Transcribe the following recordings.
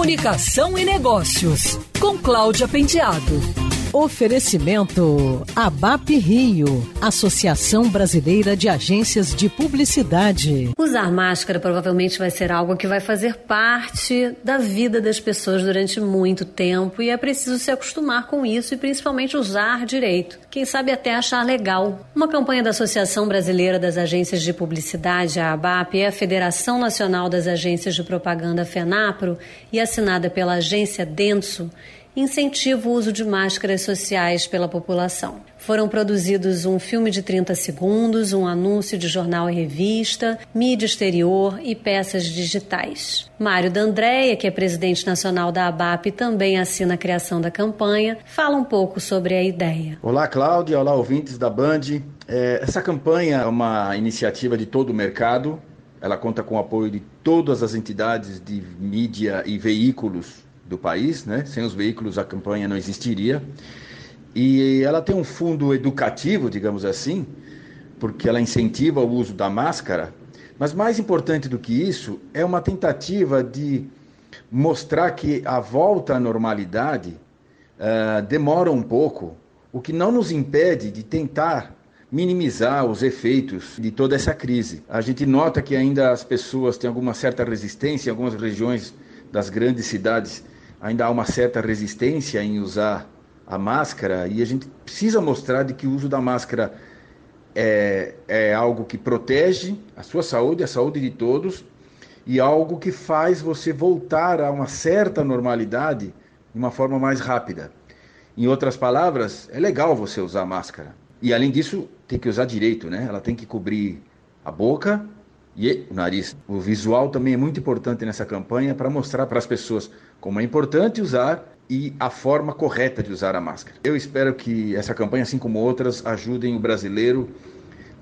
Comunicação e Negócios, com Cláudia Penteado. Oferecimento ABAP Rio, Associação Brasileira de Agências de Publicidade. Usar máscara provavelmente vai ser algo que vai fazer parte da vida das pessoas durante muito tempo e é preciso se acostumar com isso e principalmente usar direito. Quem sabe até achar legal. Uma campanha da Associação Brasileira das Agências de Publicidade, a ABAP, e a Federação Nacional das Agências de Propaganda FENAPRO e assinada pela agência Denso incentiva o uso de máscaras sociais pela população. Foram produzidos um filme de 30 segundos, um anúncio de jornal e revista, mídia exterior e peças digitais. Mário D'Andrea, que é presidente nacional da ABAP, também assina a criação da campanha, fala um pouco sobre a ideia. Olá, Cláudia. Olá, ouvintes da Band. É, essa campanha é uma iniciativa de todo o mercado. Ela conta com o apoio de todas as entidades de mídia e veículos do país, né? Sem os veículos a campanha não existiria. E ela tem um fundo educativo, digamos assim, porque ela incentiva o uso da máscara. Mas mais importante do que isso é uma tentativa de mostrar que a volta à normalidade uh, demora um pouco, o que não nos impede de tentar minimizar os efeitos de toda essa crise. A gente nota que ainda as pessoas têm alguma certa resistência em algumas regiões das grandes cidades ainda há uma certa resistência em usar a máscara e a gente precisa mostrar de que o uso da máscara é, é algo que protege a sua saúde, a saúde de todos e algo que faz você voltar a uma certa normalidade de uma forma mais rápida. Em outras palavras, é legal você usar máscara. E além disso, tem que usar direito, né? Ela tem que cobrir a boca e o nariz. O visual também é muito importante nessa campanha para mostrar para as pessoas como é importante usar e a forma correta de usar a máscara. Eu espero que essa campanha, assim como outras, ajudem o brasileiro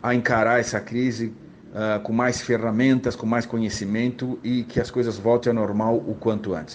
a encarar essa crise uh, com mais ferramentas, com mais conhecimento e que as coisas voltem ao normal o quanto antes.